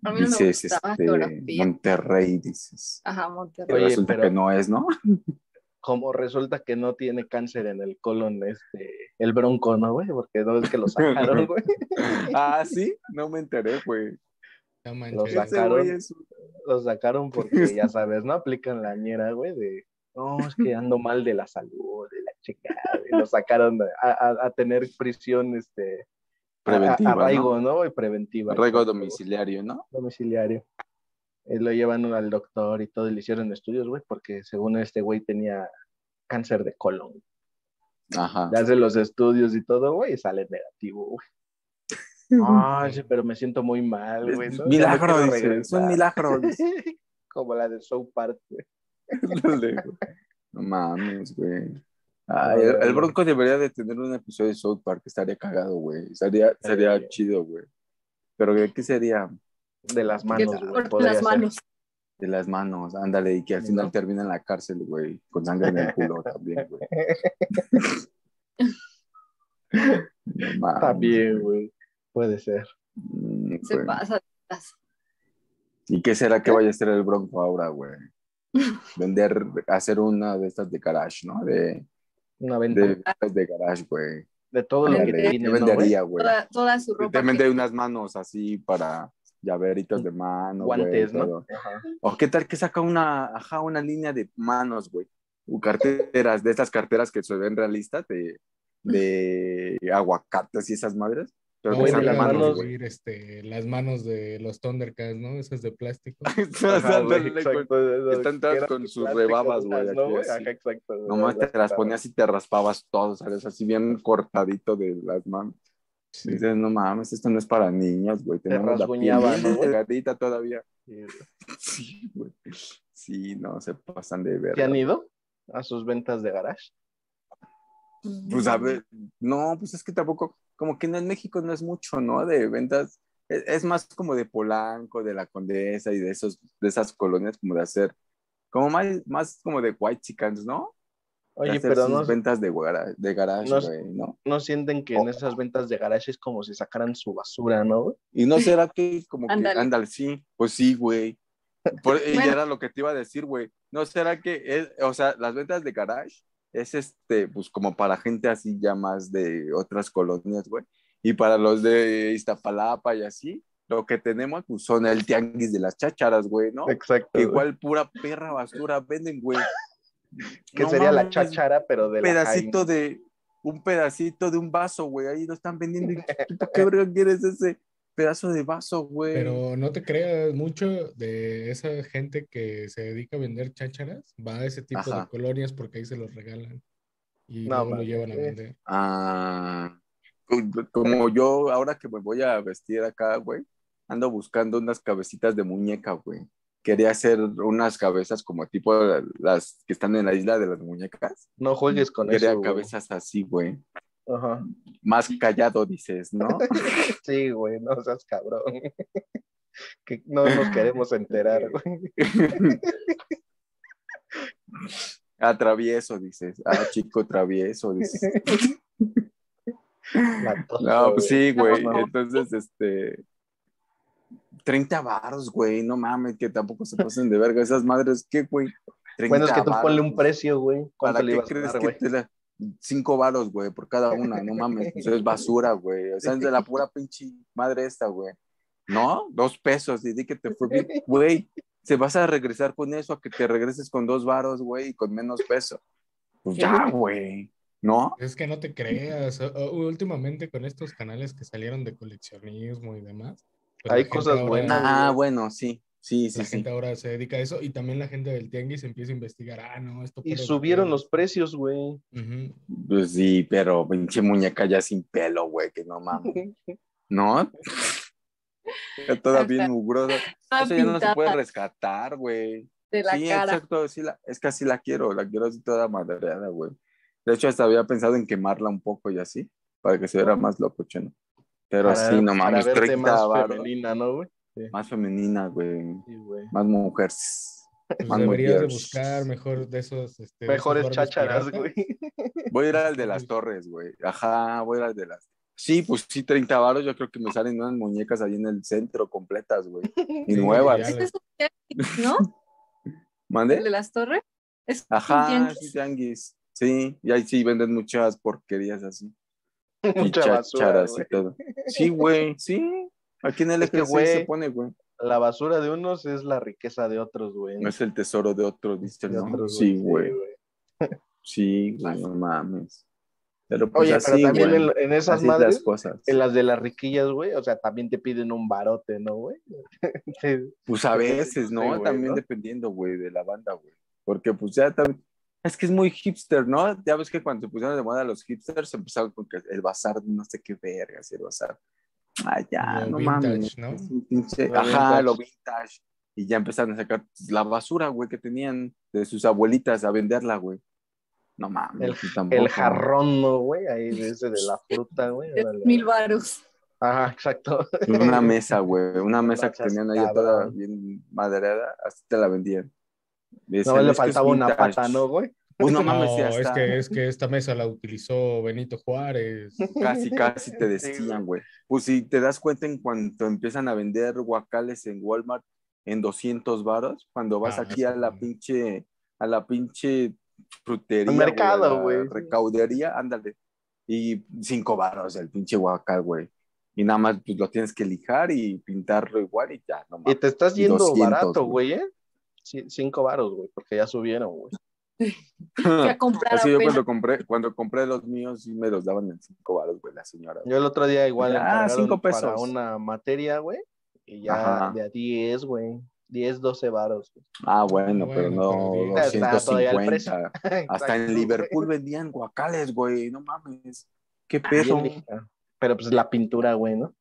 A mí no me Dices, gustaba este. Monterrey, dices. Ajá, Monterrey. Oye, resulta pero- que no es, ¿no? como resulta que no tiene cáncer en el colon, este, el bronco, ¿no, güey? Porque no es que lo sacaron, güey. Ah, sí, no me enteré, güey. No Lo manches. Ese sacaron. es Lo sacaron porque, ya sabes, ¿no? Aplican la ñera, güey, de, no, es que ando mal de la salud, de la chingada. Y lo sacaron a, a- a tener prisión, este, Preventiva, a- arraigo, ¿no? ¿no? Y preventiva. Arraigo domiciliario, ¿no? Domiciliario. Y lo llevan al doctor y todo, y le hicieron estudios, güey, porque según este güey tenía cáncer de colon. Ajá. Le hacen los estudios y todo, güey, y sale negativo, güey. Ay, pero me siento muy mal, güey. ¿no? milagro, es un milagro. Como la de South Park, güey. No mames, güey. Ay, el, el Bronco debería de tener un episodio de South Park, estaría cagado, güey. Estaría, sería Sí. chido, güey. Pero ¿de qué sería? De las manos, güey. podría las ser. manos. De las manos, ándale, y que al Sí, final ¿no? termina en la cárcel, güey, con sangre en el culo también, güey. No mames. También, güey. Puede ser. Mm, Se güey. pasa. ¿Y qué será que vaya a hacer el Bronco ahora, güey? Vender, hacer una de estas de garage, ¿no? De, Una venta de, de, de garage, güey. todo lo que Ándale, tiene, ¿Qué ¿no, güey? vendería, güey? Toda, toda su Y ropa. Te que- vende unas manos así para llaveritos de mano, Guantes, ¿no? Ajá. O qué tal que saca una, ajá, una línea de manos, güey. O carteras, de estas carteras que se ven realistas de, de aguacates y esas madres. Pero No, que las manos, este, las manos de los Thundercats, ¿no? Esas de plástico. Ajá, güey, exacto, Están todas con sus plástico, rebabas, güey, ¿no. Ajá, exacto. Nomás te las ponías y te raspabas todo, ¿sabes? Así bien cortadito de las manos. Sí. Dices, no mames, esto no es para niños, güey. Tenemos la piel delgadita todavía. Sí, güey. Sí, güey. Sí, no, se pasan de ver. ¿Te han ido a sus ventas de garage? Pues a ver, no, pues es que tampoco, como que en México no es mucho, ¿no? De ventas, es, es más como de Polanco, de la Condesa y de esos, de esas colonias como de hacer, como más, más como de white chickens, ¿no? De Oye, hacer pero sus no, ventas de, gara- de garage, No- güey, ¿no? no sienten que en esas ventas de garage es como si sacaran su basura, ¿no? Y no será que como que, Ándale. ándale, sí, pues sí, güey. Por- y Bueno. era lo que te iba a decir, güey. No será que es, o sea, las ventas de garage es este, pues como para gente así ya más de otras colonias, güey. Y para los de Iztapalapa y así, lo que tenemos pues son el tianguis de las chácharas, güey, ¿no? Exacto. Güey. igual pura perra basura venden, güey. que No sería la cháchara, pero de Un la pedacito de, un pedacito de un vaso, güey. Ahí lo están vendiendo. ¿Y ¿Tú para qué quieres ese pedazo de vaso, güey? Pero no te creas mucho de esa gente que se dedica a vender chácharas, va a ese tipo Ajá. de colonias porque ahí se los regalan y No, luego lo llevan a vender. Ah, co- como yo ahora que me voy a vestir acá, güey, ando buscando unas cabecitas de muñeca, güey. Quería hacer unas cabezas como tipo las que están en la isla de las muñecas. No juegues con Quería eso. güey. cabezas así, güey. Ajá. Más callado, dices, ¿no? Sí, güey, no seas cabrón. que no nos queremos enterar, güey. Ah, travieso, dices. Ah, chico travieso, dices. No, pues sí, güey. No, no. Entonces, este. 30 varos, güey. No mames, que tampoco se pasen de verga. Esas madres, ¿qué, güey? 30 Bueno, es que tú ponle un precio, güey. ¿Cuánto ¿Para le qué a crees dar, que te la... Cinco varos, güey, por cada una, no mames, pues es basura, güey. O sea, es de la pura pinche madre esta, güey. ¿No? Dos pesos, y di que te fue bien, güey. Se vas a regresar con eso a que te regreses con dos varos, güey, y con menos peso. Pues ya, güey. ¿No? Es que no te creas, últimamente con estos canales que salieron de coleccionismo y demás. pues Hay cosas ahora- buenas. Ah, bueno, sí. Sí, sí, La sí. gente ahora se dedica a eso y también la gente del tianguis empieza a investigar, ah, no, esto Y subieron valer". los precios, güey. Ujú. Pues sí, pero pinche muñeca ya sin pelo, güey, que no mames. ¿No? Ya toda bien mugrosa. Eso ya no se puede rescatar, güey. de la sí, cara. exacto, sí la, es que así la quiero, la quiero así toda madreada, güey. De hecho, hasta había pensado en quemarla un poco y así, para que se viera más lococheno. Pero Para- sí, no para mames, verte 30 más femenina, ¿no, güey? Más femenina, güey. Sí, güey. Más mujeres. Pues Más deberías de buscar mejor de esos. Este, de Mejores esos pirata. güey. Voy a ir al de las torres, güey. Ajá, voy a ir al de las. Sí, pues sí, 30 varos. Yo creo que me salen unas muñecas ahí en el centro completas, güey. Y Sí, nuevas. le- es un tianguis, ¿no? ¿Mande? El de las torres. Es Ajá, tianguis. sí, tianguis. Sí, y ahí sí venden muchas porquerías así. Y basura, güey. y todo. Sí, güey, sí. Aquí en el Es que, güey, se pone, güey. La basura de unos es la riqueza de otros, güey. No es el tesoro de otro, dice, De ¿no? otros, Sí, güey. Sí, güey, no mames. Pero pues Oye, así, pero también güey. en, en esas madres, las cosas. en las de las riquillas, güey, o sea, también te piden un barote, ¿no, güey? Pues a veces, Sí, ¿no? güey, también ¿no? dependiendo, güey, de la banda, güey. Porque pues ya también... Es que es muy hipster, ¿no? Ya ves que cuando se pusieron de moda los hipsters, empezaron con que el bazar, no sé qué vergas, el bazar. Ah, ya, Lo no vintage, mames. ¿no? es un pinche- Lo Ajá, vintage. lo vintage. Y ya empezaron a sacar pues, la basura, güey, que tenían de sus abuelitas a venderla, güey. No mames. El- pues, tampoco. El jarrón, ¿no, güey? Ahí de ese de la fruta, güey. Mil varos. Ajá, exacto. Una mesa, güey. Una mesa que tenían ahí toda bien maderada, así te la vendían. Decían, No le "Es que es faltaba una vintage". pata, ¿no, güey? Pues no No, mames, ya es que, es que esta mesa la utilizó Benito Juárez. Casi, casi te decían, güey. Pues si te das cuenta en cuanto empiezan a vender guacales en Walmart en 200 varos, cuando vas Ah, aquí a la pinche, a la pinche frutería, mercado, a la güey. Recaudería, ándale. Y 5 varos el pinche guacal, güey. Y nada más pues, lo tienes que lijar y pintarlo igual y ya, no Y mames. te estás Y yendo 200, barato, güey. ¿eh? Sí, cinco varos, güey, porque ya subieron, güey. A comprar Así yo cuando compré, cuando compré los míos, sí me los daban en 5 varos, güey, la señora. Yo el otro día igual Ah, cinco pesos. para una materia, güey, y ya Ajá. de a 10, güey. 10, 12 varos. Ah, bueno, Bueno, pero no pero bien. Está todavía el 250. Hasta en. Liverpool vendían guacales, güey. No mames. ¿Qué Ah, lija. Pero pues la pintura, güey, ¿no?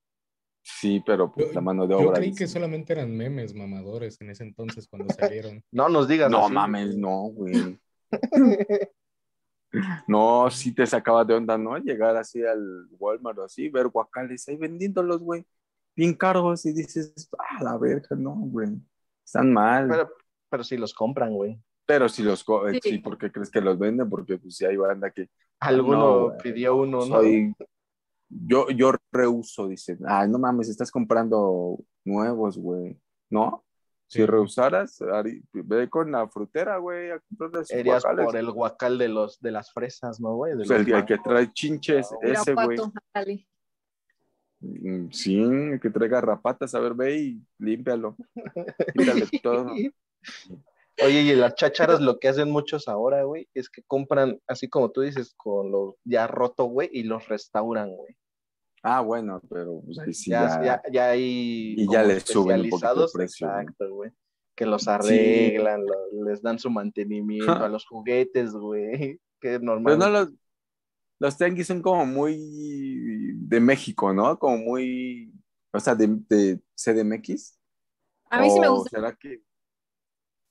Sí, pero pues Yo- la mano de Yo obra. creí dice. que solamente eran memes mamadores en ese entonces cuando salieron. No nos digas No así. mames, no, güey. No, sí te sacaba de onda, ¿no? Llegar así al Walmart o así, ver guacales ahí vendiéndolos, güey. Bien caros y dices, ah, la verga, no, güey. Están mal. Pero, Pero, pero sí los compran, güey. si los, eh, Sí. sí, ¿por qué crees que los venden? Porque pues si hay banda que Alguno No, güey. pidió uno, ¿no? soy, yo, yo reuso, dice, ay, no mames, estás comprando nuevos, güey, ¿no? Si rehusaras, Ari, ve con la frutera, güey, a Irías guacales. por el guacal de los de las fresas, ¿no, güey? De O sea, los el, el que trae chinches, ese, güey. Mm, Sí, el que traiga rapatas, a ver, ve y límpialo. Quítale todo. Oye, y las chácharas lo que hacen muchos ahora, güey, es que compran, así como tú dices, con lo ya roto, güey, y los restauran, güey. Ah, bueno, pero pues ahí sí ya, ya. ya, ya hay Y ya le suben un poquito el especializados, precio, exacto, güey. Que los arreglan, lo- les dan su mantenimiento a los juguetes, güey. Que es normal. Pero no los, los tianguis son como muy de México, ¿no? Como muy, o sea, de, de CDMX. A mí sí me ¿O gusta. será que?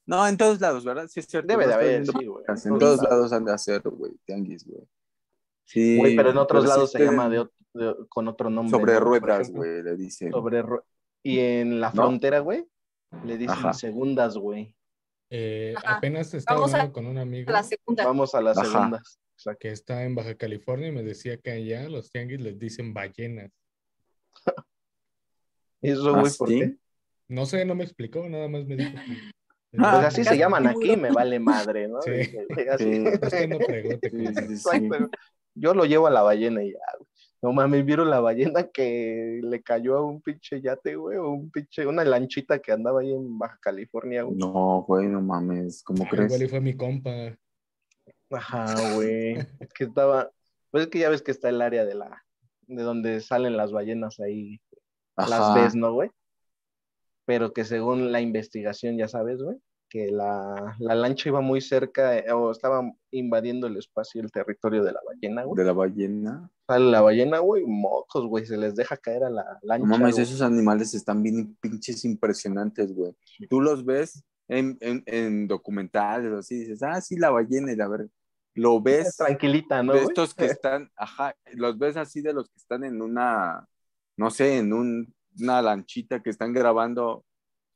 No, en todos lados, ¿verdad? Sí, es cierto. Debe de haber, sí, güey. En En todos lados han de hacer, güey, tianguis, güey. Sí. Güey, pero en otros lados se llama de, ot- de- con otro nombre. Sobre ruedas, güey, le dicen. Sobre ru- Y en la ¿No? frontera, güey, le dicen Ajá. segundas, güey. Eh, apenas estaba Vamos a- hablando con un amigo La segunda. Vamos a las Ajá. segundas. Exacto. que está en Baja California y me decía que allá los tianguis les dicen ballenas. Eso, ¿Ah, güey, ¿por qué? No sé, no me explicó, nada más me dijo que... Ah, Pues así se llaman aquí, me vale madre, ¿no? Sí. Así. Sí. No pregunte. Sí. Yo lo llevo a la ballena y ya, güey. No mames, ¿vieron la ballena que le cayó a un pinche yate, güey? O un pinche, una lanchita que andaba ahí en Baja California, güey. No, güey, no mames, ¿cómo Igual y crees? fue mi compa. Ajá, güey. Es que estaba, pues es que ya ves que está el área de la, de donde salen las ballenas ahí, las ves, ¿no, güey? Pero que según la investigación, ya sabes, güey, que la, la lancha iba muy cerca, eh, o estaba invadiendo el espacio y el territorio de la ballena, güey. De la ballena. Sale la ballena, güey, mocos, güey, se les deja caer a la lancha. No mames, güey. esos animales están bien pinches impresionantes, güey. Tú los ves en, en, en documentales o así, dices, ah, sí, la ballena, y la verdad. Lo ves Tranquilita, ¿no? de estos que están, ajá, los ves así de los que están en una, no sé, en un, una lanchita que están grabando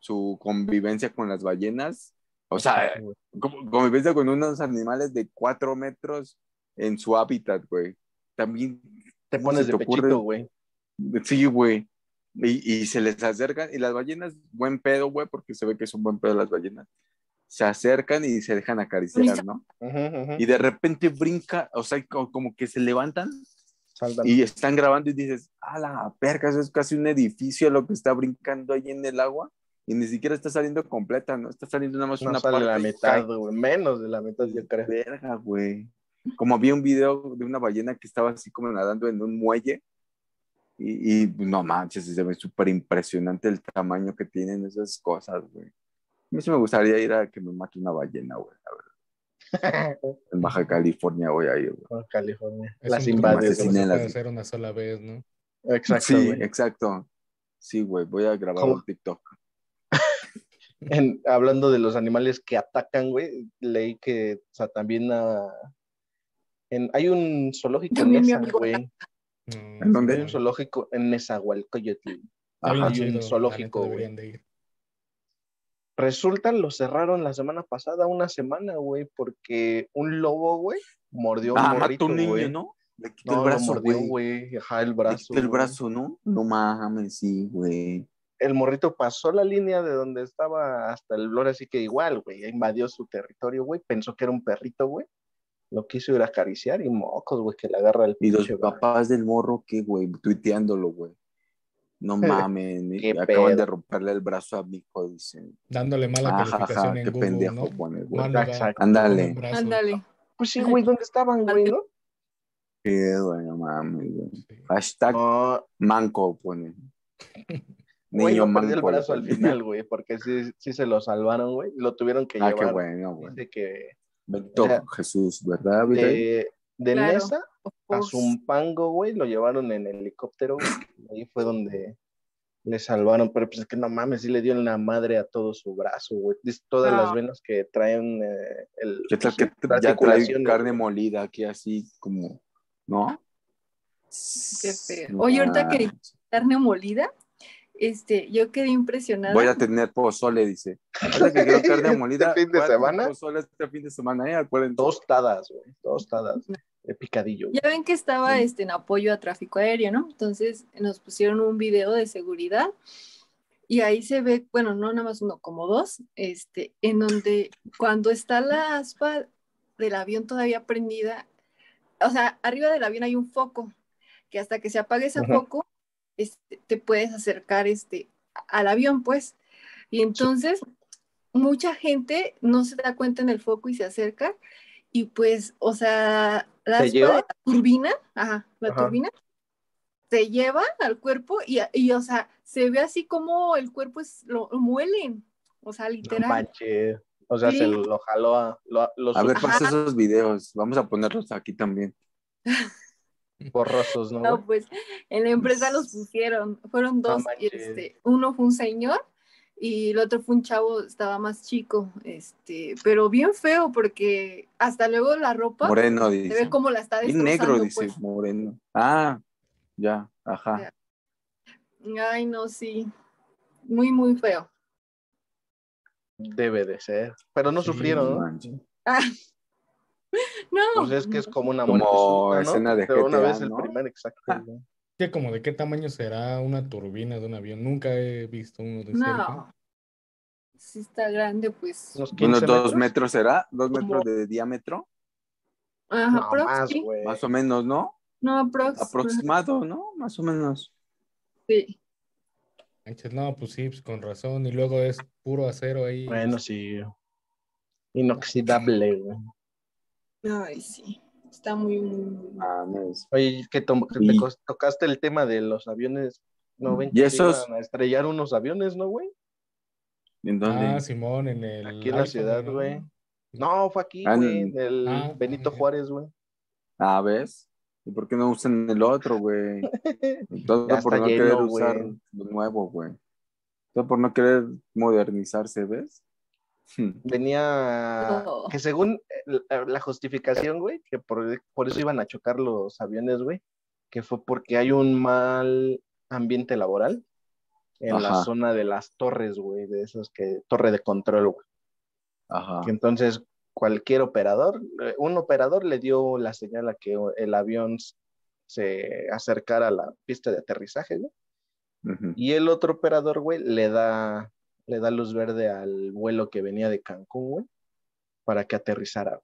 su convivencia con las ballenas. O sea, convivencia con unos animales de cuatro metros en su hábitat, güey. También te ¿cómo pones de pechito, güey. Sí, güey. Y, y se les acercan, y las ballenas, buen pedo, güey, porque se ve que es un buen pedo las ballenas. se acercan y se dejan acariciar, ¿no? Y de repente brinca, o sea, co- como que se levantan y están grabando y dices, a la perca, eso es casi un edificio lo que está brincando ahí en el agua y ni siquiera está saliendo completa, ¿no? Está saliendo nada más no una sale parte. la mitad, güey. Menos de la mitad, yo creo. Verga, güey. Como vi un video de una ballena que estaba así como nadando en un muelle y, y, no manches, se ve súper impresionante el tamaño que tienen esas cosas, güey. A mí sí me gustaría ir a que me mate una ballena, güey. la verdad. En Baja California voy a ir, güey. Con California. Es Las invades. se puede hacer una sola vez, ¿no? Exacto, sí, güey. exacto. Sí, güey, voy a grabar ¿Cómo? un TikTok. En- hablando de los animales que atacan, güey, leí que, o sea, también en, hay un zoológico en Nesa, güey. No, ¿En dónde? Hay un zoológico en Nezahualcóyotl. Ajá. Hay un zoológico, güey. Resulta, lo cerraron la semana pasada, una semana, güey, porque un lobo, güey, mordió a un Ah, morrito, un niño, güey. ¿no? Le quitó No, el brazo, mordió, güey. Ajá, el Le brazo. quitó el brazo, ¿no? No mames, sí, güey. El morrito pasó la línea de donde estaba hasta el flor, así que igual, güey, invadió su territorio, güey. Pensó que era un perrito, güey. Lo quiso ir a acariciar y mocos, güey, que le agarra el Y los papás del morro, ¿qué, güey? Tuiteándolo, güey. No mames, Qué acaban pedo. de romperle el brazo a mi hijo, dicen. Dándole mala Ajá, calificación ajá, en qué Google, pendejo ¿no? pone, güey. Ándale. Ándale. Pues sí, güey, ¿dónde estaban, güey, no? Qué, güey, no mames, güey. Sí. Hashtag No, manco, pone. güey, Niño no perdió el brazo al final, güey, porque sí, sí se lo salvaron, güey. Lo tuvieron que Ah, qué llevar. bueno, güey. Dice que Bendito O sea, Jesús, ¿verdad, de, de Claro. Nesa a. Zumpango, güey, lo llevaron en helicóptero, güey. Ahí fue donde le salvaron, pero pues es que no mames, sí le dio en la madre a todo su brazo, güey. Dice Todas No. las venas que traen eh, el... ¿Qué tal que ya trae carne güey. molida aquí así como, ¿no? Qué feo. Oye, ahorita que carne molida, este, yo quedé impresionada. Voy a tener pozole, dice. Ahora que quiero carne molida, ¿Este fin de semana? Pozole este fin de semana, ¿eh? Acuérdense. Tostadas, güey, tostadas de picadillo. Ya ven que estaba Mm. este, en apoyo a tráfico aéreo, ¿no? Entonces nos pusieron un video de seguridad y ahí se ve, bueno, no nada más uno, como dos, este, en donde cuando está la aspa del avión todavía prendida, o sea, arriba del avión hay un foco, que hasta que se apague ese foco, este, te puedes acercar este, al avión, pues. Y entonces, mucha gente no se da cuenta en el foco y se acerca, y pues, o sea, la turbina, ajá, la Ajá. turbina, se lleva al cuerpo y, y, o sea, se ve así como el cuerpo es, lo, lo muelen, o sea, literal. O sea, Sí. se lo jaló a lo- los A ver, pasa esos videos. Vamos a ponerlos aquí también. borrosos, ¿no? No, pues en la empresa los pusieron, fueron dos, este, uno fue un señor y el otro fue un chavo, estaba más chico, este, pero bien feo porque hasta luego la ropa Moreno, se dice. ve como la está Bien destrozando, negro, dice. pues. Moreno. Ah, ya, ajá. Ay, no, sí, muy, muy feo. Debe de ser. Pero no Sí, sufrieron, ¿no? Ah. No, Pues es que es como una Como muerte escena de Pero una vez el ¿no? primer, exacto. Ah. güey. ¿Qué, como de qué tamaño será una turbina de un avión? Nunca he visto uno de cerca. no. Si está grande, pues. Unos ¿Unos 15 dos metros. metros será? ¿Dos metros de diámetro? Ajá, prox, más, sí. güey. Más o menos, ¿no? No, aprox. Aproximado, ¿no? Más o menos. Sí. No, pues sí, pues con razón. Y luego es puro acero ahí. Bueno, sí. Inoxidable, güey. Ay, sí. Está muy, muy, muy- Ah, no es- Oye, que, to- que Y- te cos- tocaste el tema de los aviones. No ven Y que se esos- iban a estrellar unos aviones, ¿no, güey? ¿En dónde? Ah, Simón, en el. Aquí en la ciudad, güey. No, fue aquí, Ah, güey, en- en el Ah, Benito ah, Juárez, güey. Ah, ¿ves? ¿Y por qué no usan el otro, güey? Todo Ya por está no lleno, querer usar lo nuevo, güey. Todo por no querer modernizarse, ¿ves? Hmm. Venía, que según la, la justificación, güey, que por, por eso iban a chocar los aviones, güey, que fue porque hay un mal ambiente laboral en la zona de las torres, güey, de esos que, torre de control, güey. Ajá. Que entonces cualquier operador, eh, un operador le dio la señal a que el avión se acercara a la pista de aterrizaje, güey, y el otro operador, güey, le da le da luz verde al vuelo que venía de Cancún, güey, para que aterrizara.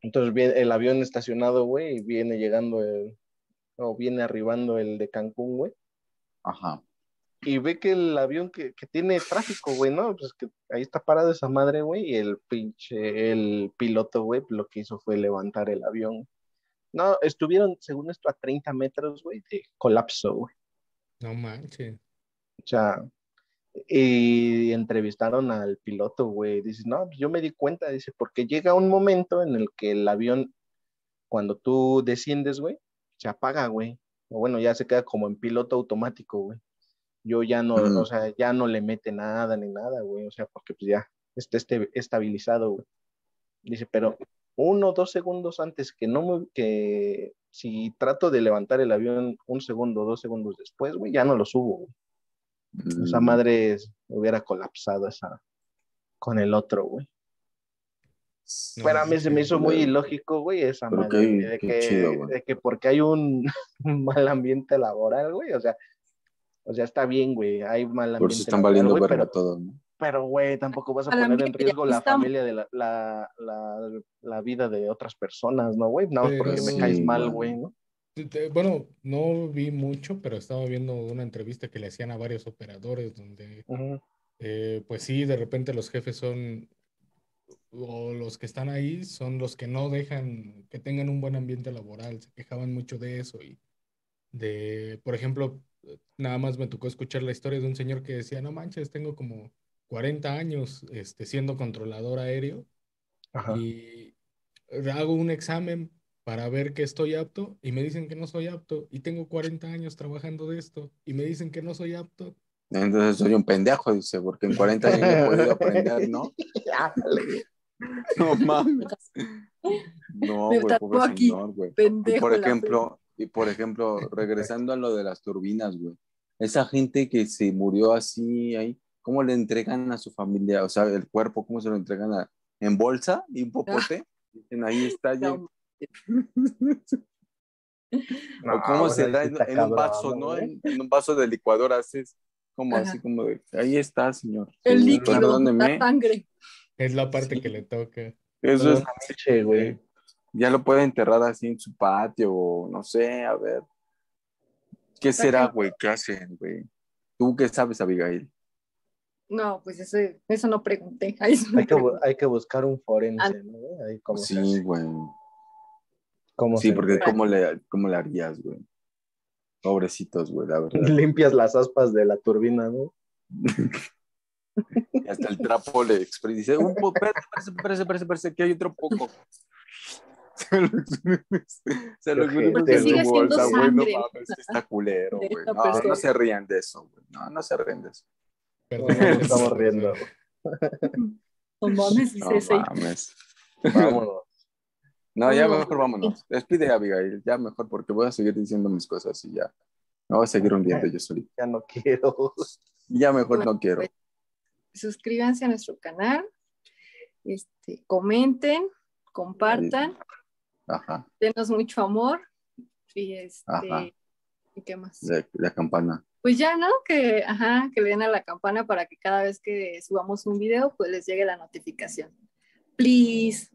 Entonces viene el avión estacionado, güey, y viene llegando el, o viene arribando el de Cancún, güey, Ajá. y ve que el avión que, que tiene tráfico, güey, ¿no? Pues que ahí está parado esa madre, güey, y el pinche, el piloto, güey, lo que hizo fue levantar el avión. No, estuvieron, según esto, a 30 metros, güey, de colapso, güey. No manches. O sea, y entrevistaron al piloto, güey. Dice, no, pues yo me di cuenta, dice, porque llega un momento en el que el avión, cuando tú desciendes, güey, se apaga, güey. O bueno, ya se queda como en piloto automático, güey. Yo ya no, o sea, ya no le mete nada ni nada, güey. O sea, porque pues ya está este, estabilizado, güey. Dice, pero uno o dos segundos antes que no me, que si trato de levantar el avión un segundo, dos segundos después, güey, ya no lo subo, güey. Esa Mm. madre hubiera colapsado esa con el otro, güey. No, Pero a mí se me hizo muy ilógico, güey, esa madre, de, qué que, chido, de que porque hay un, mal ambiente laboral, güey, o sea, o sea, está bien, güey, hay mal ambiente Por eso están laboral, valiendo güey, verga pero, todo, ¿no? pero, güey, tampoco vas a poner en riesgo la estamos. familia de la, la, la, la vida de otras personas, ¿no, güey? Nada más porque me Pero- caes Sí, mal, güey. güey, ¿no? Bueno, no vi mucho, pero estaba viendo una entrevista que le hacían a varios operadores donde, eh, pues sí, de repente los jefes son, o los que están ahí, son los que no dejan que tengan un buen ambiente laboral. Se quejaban mucho de eso y de, por ejemplo, nada más me tocó escuchar la historia de un señor que decía, no manches, tengo como 40 años este, siendo controlador aéreo Ajá. y hago un examen para ver que estoy apto y me dicen que no soy apto y tengo 40 años trabajando de esto y me dicen que no soy apto. Entonces soy un pendejo, dice, porque en 40 años he podido aprender, ¿no? No mames. No, güey, pobre aquí. señor, güey. Y por ejemplo, y por ejemplo, regresando a lo de las turbinas, güey. Esa gente que se murió así ahí, ¿cómo le entregan a su familia? O sea, el cuerpo, ¿cómo se lo entregan a- en bolsa y un popote? Dicen, ahí está, ya. No, No, o cómo se ahí da en, está en un cabrón, vaso, ¿no? En, en un vaso de licuadora haces como Ajá. así como de, ahí está, señor. El Sí, líquido, perdóneme. la sangre. Es la parte Sí. que le toca. Eso Como es, leche, güey. ya lo puede enterrar así en su patio, o no sé, a ver. ¿Qué será, güey? ¿Qué hacen, güey? ¿Tú qué sabes, Abigail? No, pues eso, eso no pregunté. Eso no Hay que, pregunté. hay que buscar un forense, Ah. ¿no? Ahí cómo se Sí, güey. Cómo Sí, se porque. ¿cómo le, ¿cómo le harías, güey? Pobrecitos, güey, la verdad. limpias las aspas de la turbina, ¿no? Y hasta el trapo le expresa y dice, un poco, espérate, espérate, espérate, espérate, espérate, que hay otro poco. Se lo se lo Porque sigue siendo bolsa, güey, no mames, está culero, güey. No, se rían de eso, güey. No, no se rían de eso. Perdón, No, nos estamos riendo. No mames, dice No mames. Vámonos. No, ya No. mejor vámonos. Despide, Abigail, ya mejor, porque voy a seguir diciendo mis cosas y ya. Me voy a seguir hundiendo yo solito. Ya no quiero. Ya mejor Bueno, no quiero. pues, suscríbanse a nuestro canal, este, comenten, compartan, Ajá, denos mucho amor y este, Ajá. ¿y qué más? la, la campana. Pues ya, ¿no? Que, ajá, que le den a la campana para que cada vez que subamos un video, pues les llegue la notificación. Please.